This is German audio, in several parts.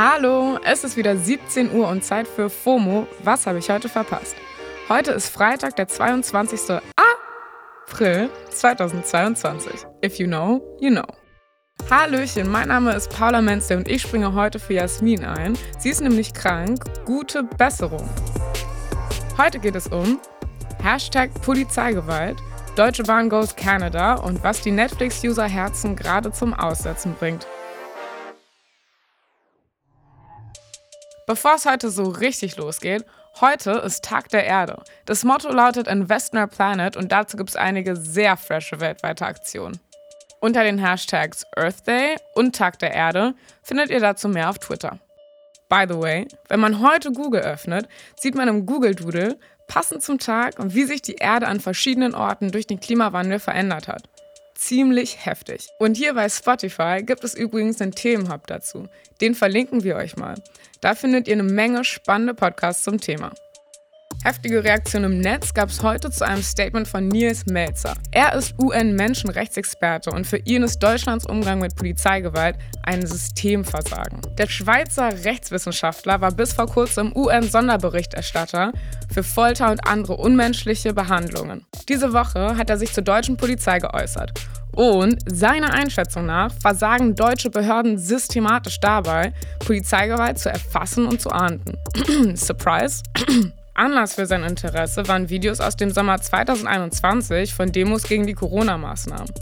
Hallo, es ist wieder 17 Uhr und Zeit für FOMO. Was habe ich heute verpasst? Heute ist Freitag, der 22. April 2022. If you know, you know. Hallöchen, mein Name ist Paula Menzel und ich springe heute für Jasmin ein. Sie ist nämlich krank. Gute Besserung. Heute geht es um Hashtag Polizeigewalt, Deutsche Bahn Goes Canada und was die Netflix-User Herzen gerade zum Aussetzen bringt. Bevor es heute so richtig losgeht, heute ist Tag der Erde. Das Motto lautet Invest in our Planet und dazu gibt es einige sehr frische weltweite Aktionen. Unter den Hashtags Earth Day und Tag der Erde findet ihr dazu mehr auf Twitter. By the way, wenn man heute Google öffnet, sieht man im Google Doodle passend zum Tag, wie sich die Erde an verschiedenen Orten durch den Klimawandel verändert hat ziemlich heftig. Und hier bei Spotify gibt es übrigens einen Themenhub dazu. Den verlinken wir euch mal. Da findet ihr eine Menge spannende Podcasts zum Thema. Heftige Reaktion im Netz gab es heute zu einem Statement von Nils Melzer. Er ist UN-Menschenrechtsexperte und für ihn ist Deutschlands Umgang mit Polizeigewalt ein Systemversagen. Der Schweizer Rechtswissenschaftler war bis vor kurzem UN-Sonderberichterstatter für Folter und andere unmenschliche Behandlungen. Diese Woche hat er sich zur deutschen Polizei geäußert. Und seiner Einschätzung nach versagen deutsche Behörden systematisch dabei, Polizeigewalt zu erfassen und zu ahnden. Surprise? Anlass für sein Interesse waren Videos aus dem Sommer 2021 von Demos gegen die Corona-Maßnahmen.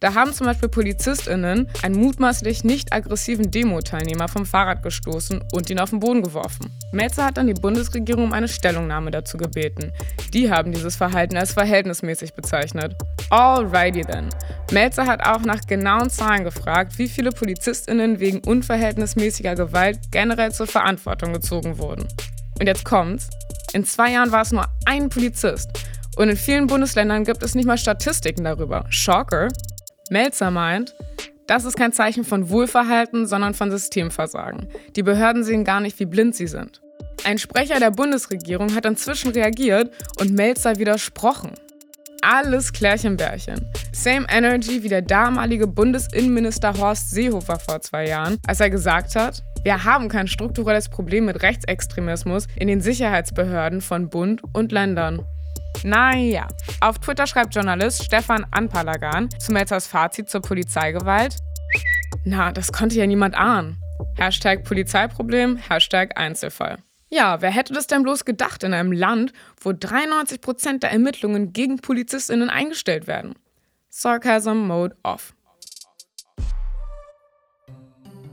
Da haben zum Beispiel PolizistInnen einen mutmaßlich nicht aggressiven Demo-Teilnehmer vom Fahrrad gestoßen und ihn auf den Boden geworfen. Melzer hat dann die Bundesregierung um eine Stellungnahme dazu gebeten. Die haben dieses Verhalten als verhältnismäßig bezeichnet. Alrighty then. Melzer hat auch nach genauen Zahlen gefragt, wie viele PolizistInnen wegen unverhältnismäßiger Gewalt generell zur Verantwortung gezogen wurden. Und jetzt kommt's. In zwei Jahren war es nur ein Polizist. Und in vielen Bundesländern gibt es nicht mal Statistiken darüber. Shocker. Melzer meint, das ist kein Zeichen von Wohlverhalten, sondern von Systemversagen. Die Behörden sehen gar nicht, wie blind sie sind. Ein Sprecher der Bundesregierung hat inzwischen reagiert und Melzer widersprochen. Alles Klärchenbärchen. Same Energy wie der damalige Bundesinnenminister Horst Seehofer vor zwei Jahren, als er gesagt hat, wir haben kein strukturelles Problem mit Rechtsextremismus in den Sicherheitsbehörden von Bund und Ländern. Naja, auf Twitter schreibt Journalist Stefan Anpalagan zu Melzers Fazit zur Polizeigewalt. Na, das konnte ja niemand ahnen. Hashtag Polizeiproblem, Hashtag Einzelfall. Ja, wer hätte das denn bloß gedacht in einem Land, wo 93% der Ermittlungen gegen PolizistInnen eingestellt werden? Sarcasm Mode Off.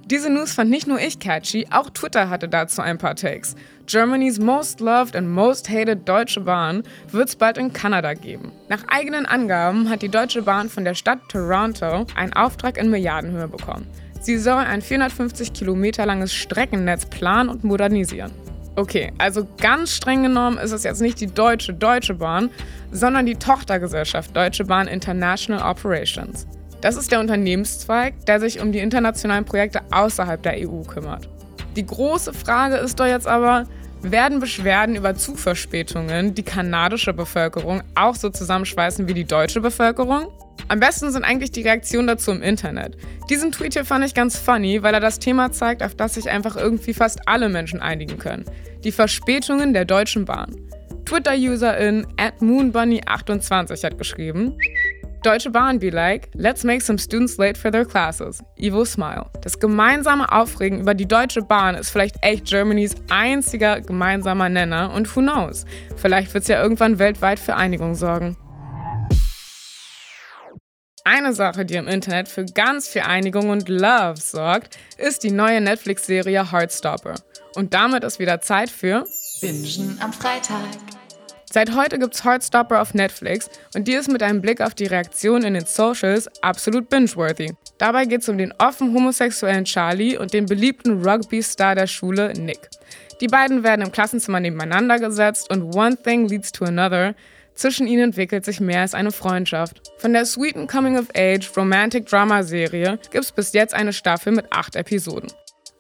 Diese News fand nicht nur ich catchy, auch Twitter hatte dazu ein paar Takes. Germany's most loved and most hated Deutsche Bahn wird es bald in Kanada geben. Nach eigenen Angaben hat die Deutsche Bahn von der Stadt Toronto einen Auftrag in Milliardenhöhe bekommen. Sie soll ein 450 Kilometer langes Streckennetz planen und modernisieren. Okay, also ganz streng genommen ist es jetzt nicht die deutsche Deutsche Bahn, sondern die Tochtergesellschaft Deutsche Bahn International Operations. Das ist der Unternehmenszweig, der sich um die internationalen Projekte außerhalb der EU kümmert. Die große Frage ist doch jetzt aber, werden Beschwerden über Zugverspätungen die kanadische Bevölkerung auch so zusammenschweißen wie die deutsche Bevölkerung? Am besten sind eigentlich die Reaktionen dazu im Internet. Diesen Tweet hier fand ich ganz funny, weil er das Thema zeigt, auf das sich einfach irgendwie fast alle Menschen einigen können. Die Verspätungen der Deutschen Bahn. Twitter-Userin moonbunny28 hat geschrieben, Deutsche Bahn be like, let's make some students late for their classes. Evil Smile. Das gemeinsame Aufregen über die Deutsche Bahn ist vielleicht echt Germanys einziger gemeinsamer Nenner und who knows, vielleicht wird es ja irgendwann weltweit für Einigung sorgen. Eine Sache, die im Internet für ganz viel Einigung und Love sorgt, ist die neue Netflix-Serie Heartstopper. Und damit ist wieder Zeit für Bingen am Freitag. Seit heute gibt's Heartstopper auf Netflix und die ist mit einem Blick auf die Reaktion in den Socials absolut binge-worthy. Dabei geht's um den offen homosexuellen Charlie und den beliebten Rugby-Star der Schule Nick. Die beiden werden im Klassenzimmer nebeneinander gesetzt und one thing leads to another. Zwischen ihnen entwickelt sich mehr als eine Freundschaft. Von der sweeten Coming-of-Age Romantic-Drama-Serie gibt's bis jetzt eine Staffel mit acht Episoden.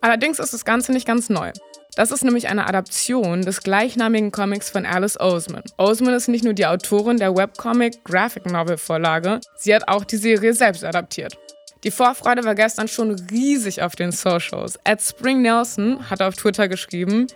Allerdings ist das Ganze nicht ganz neu. Das ist nämlich eine Adaption des gleichnamigen Comics von Alice Oseman. Oseman ist nicht nur die Autorin der Webcomic Graphic Novel Vorlage, sie hat auch die Serie selbst adaptiert. Die Vorfreude war gestern schon riesig auf den Socials. At Spring Nelson hat auf Twitter geschrieben,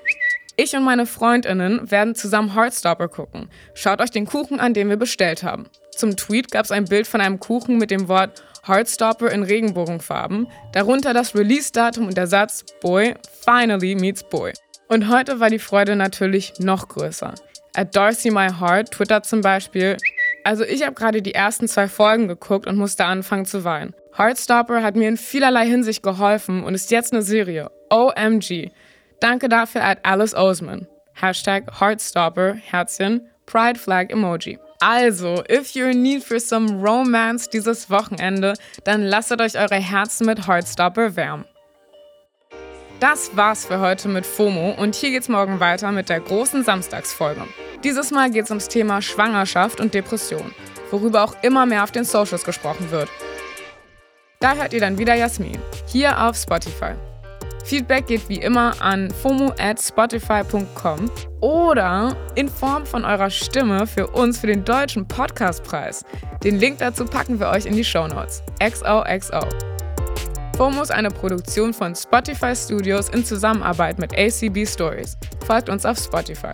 ich und meine Freundinnen werden zusammen Heartstopper gucken. Schaut euch den Kuchen an, den wir bestellt haben. Zum Tweet gab es ein Bild von einem Kuchen mit dem Wort Heartstopper in Regenbogenfarben, darunter das Release-Datum und der Satz Boy finally meets Boy. Und heute war die Freude natürlich noch größer. At Darcy My Heart twittert zum Beispiel, also ich habe gerade die ersten zwei Folgen geguckt und musste anfangen zu weinen. Heartstopper hat mir in vielerlei Hinsicht geholfen und ist jetzt eine Serie. OMG. Danke dafür at Alice Osman. Hashtag Heartstopper, Herzchen, Pride Flag Emoji. Also, if you're in need for some romance dieses Wochenende, dann lasst euch eure Herzen mit Heartstopper wärmen. Das war's für heute mit FOMO und hier geht's morgen weiter mit der großen Samstagsfolge. Dieses Mal geht's ums Thema Schwangerschaft und Depression, worüber auch immer mehr auf den Socials gesprochen wird. Da hört ihr dann wieder Jasmin, hier auf Spotify. Feedback geht wie immer an fomo at spotify.com oder in Form von eurer Stimme für uns für den deutschen Podcastpreis. Den Link dazu packen wir euch in die Show Notes. XOXO. FOMO ist eine Produktion von Spotify Studios in Zusammenarbeit mit ACB Stories. Folgt uns auf Spotify.